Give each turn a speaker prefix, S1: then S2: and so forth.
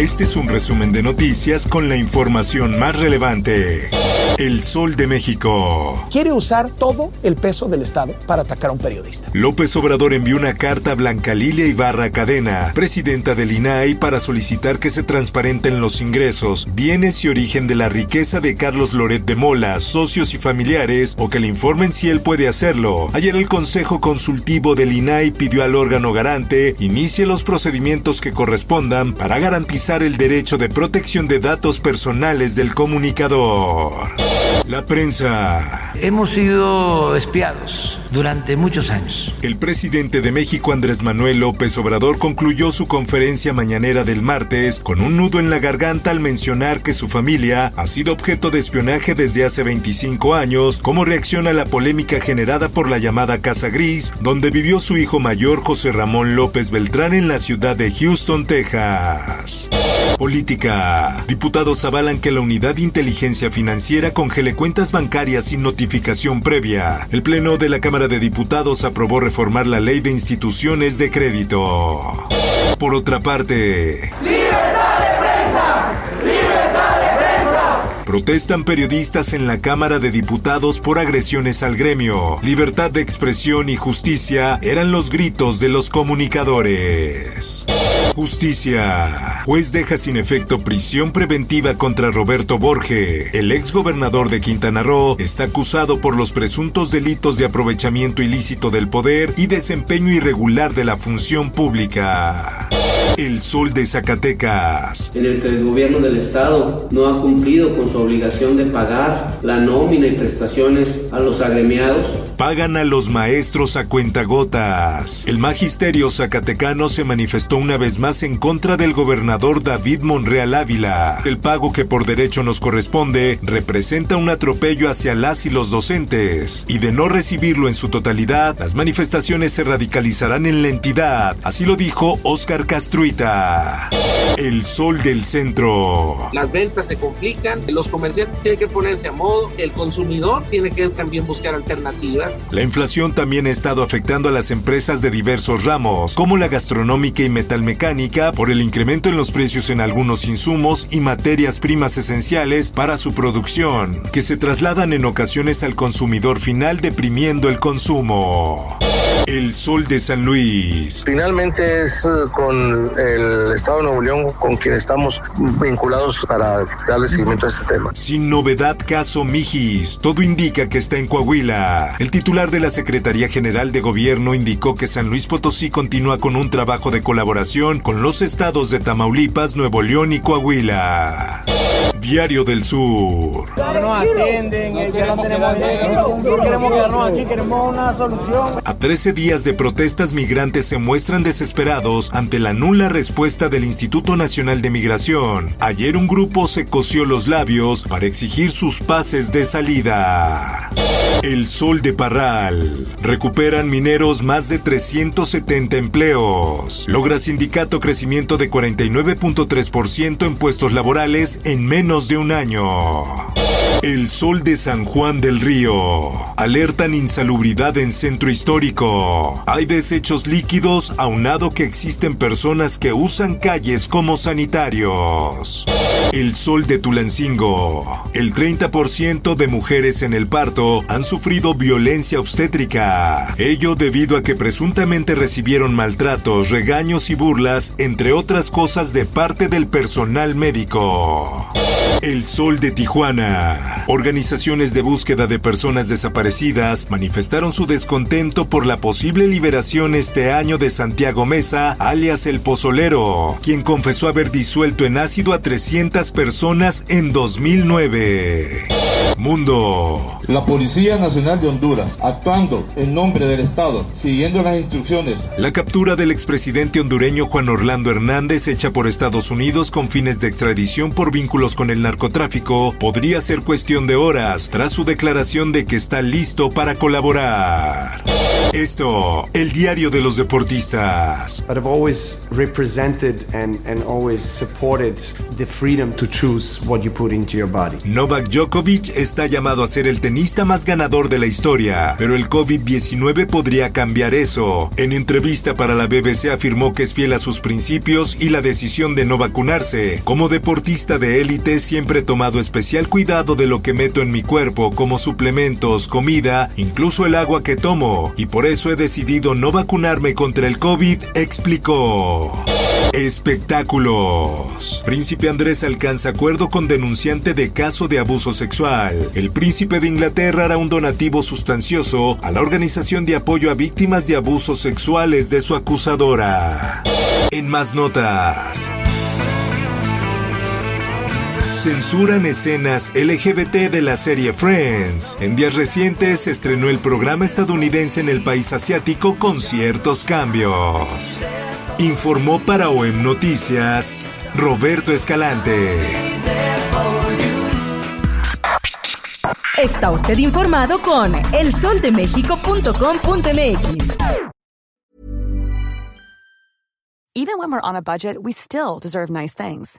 S1: Este es un resumen de noticias con la información más relevante. El Sol de México.
S2: Quiere usar todo el peso del Estado para atacar a un periodista.
S1: López Obrador envió una carta a Blanca Lilia Ibarra Cadena, presidenta del INAI, para solicitar que se transparenten los ingresos, bienes y origen de la riqueza de Carlos Loret de Mola, socios y familiares, o que le informen si él puede hacerlo. Ayer el Consejo Consultivo del INAI pidió al órgano garante inicie los procedimientos que correspondan para garantizar el derecho de protección de datos personales del comunicador. La prensa.
S3: Hemos sido espiados durante muchos años.
S1: El presidente de México, Andrés Manuel López Obrador, concluyó su conferencia mañanera del martes con un nudo en la garganta al mencionar que su familia ha sido objeto de espionaje desde hace 25 años como reacción a la polémica generada por la llamada Casa Gris, donde vivió su hijo mayor José Ramón López Beltrán en la ciudad de Houston, Texas. Política. Diputados avalan que la Unidad de Inteligencia Financiera congele cuentas bancarias sin notificación previa. El Pleno de la Cámara de Diputados aprobó reformar la Ley de Instituciones de Crédito. Por otra parte...
S4: ¡Libertad
S1: Protestan periodistas en la Cámara de Diputados por agresiones al gremio. Libertad de expresión y justicia eran los gritos de los comunicadores. Justicia. Juez deja sin efecto prisión preventiva contra Roberto Borge. El ex gobernador de Quintana Roo está acusado por los presuntos delitos de aprovechamiento ilícito del poder y desempeño irregular de la función pública. El Sol de Zacatecas.
S5: En el que el gobierno del estado no ha cumplido con su obligación de pagar la nómina y prestaciones a los agremiados.
S1: Pagan a los maestros a cuentagotas. El magisterio zacatecano se manifestó una vez más en contra del gobernador David Monreal Ávila. El pago que por derecho nos corresponde representa un atropello hacia las y los docentes. Y de no recibirlo en su totalidad, las manifestaciones se radicalizarán en la entidad. Así lo dijo Oscar El sol del centro.
S6: Las ventas se complican, los comerciantes tienen que ponerse a modo, el consumidor tiene que también buscar alternativas.
S1: La inflación también ha estado afectando a las empresas de diversos ramos, como la gastronómica y metalmecánica, por el incremento en los precios en algunos insumos y materias primas esenciales para su producción, que se trasladan en ocasiones al consumidor final deprimiendo el consumo. El Sol de San Luis.
S7: Finalmente es con el Estado de Nuevo León con quien estamos vinculados para darle seguimiento a este tema.
S1: Sin novedad caso Mijis, todo indica que está en Coahuila. El titular de la Secretaría General de Gobierno indicó que San Luis Potosí continúa con un trabajo de colaboración con los estados de Tamaulipas, Nuevo León y Coahuila. Diario del Sur.
S8: No atienden, no, tenemos, no queremos quedarnos aquí, queremos una solución.
S1: A 13 días de protestas, migrantes se muestran desesperados ante la nula respuesta del Instituto Nacional de Migración. Ayer un grupo se cosió los labios para exigir sus pases de salida. El Sol de Parral. Recuperan mineros más de 370 empleos. Logra sindicato crecimiento de 49.3% en puestos laborales en menos de un año. El Sol de San Juan del Río. Alertan insalubridad en centro histórico. Hay desechos líquidos aunado que existen personas que usan calles como sanitarios. El Sol de Tulancingo. El 30% de mujeres en el parto han sufrido violencia obstétrica. Ello debido a que presuntamente recibieron maltratos, regaños y burlas, entre otras cosas de parte del personal médico. El Sol de Tijuana. Organizaciones de búsqueda de personas desaparecidas manifestaron su descontento por la posible liberación este año de Santiago Mesa, alias El Pozolero, quien confesó haber disuelto en ácido a 300 personas en 2009. Mundo.
S9: La Policía Nacional de Honduras, actuando en nombre del Estado, siguiendo las instrucciones.
S1: La captura del expresidente hondureño Juan Orlando Hernández, hecha por Estados Unidos con fines de extradición por vínculos con el narcotráfico, podría ser de horas tras su declaración de que está listo para colaborar. Esto, el diario de los deportistas.
S10: But I've always represented and, and always supported the freedom to choose what you put into your body.
S1: Novak Djokovic está llamado a ser el tenista más ganador de la historia, pero el COVID-19 podría cambiar eso. En entrevista para la BBC afirmó que es fiel a sus principios y la decisión de no vacunarse. Como deportista de élite siempre he tomado especial cuidado de lo que meto en mi cuerpo como suplementos, comida, incluso el agua que tomo, y por eso he decidido no vacunarme contra el COVID, explicó. Espectáculos. Príncipe Andrés alcanza acuerdo con denunciante de caso de abuso sexual. El príncipe de Inglaterra hará un donativo sustancioso a la organización de apoyo a víctimas de abusos sexuales de su acusadora. En más notas. Censuran escenas LGBT de la serie Friends. En días recientes se estrenó el programa estadounidense en el país asiático con ciertos cambios. Informó para OEM Noticias Roberto Escalante.
S11: Está usted informado con elsoldemexico.com.mx.
S12: Even when we're on a budget, we still deserve nice things.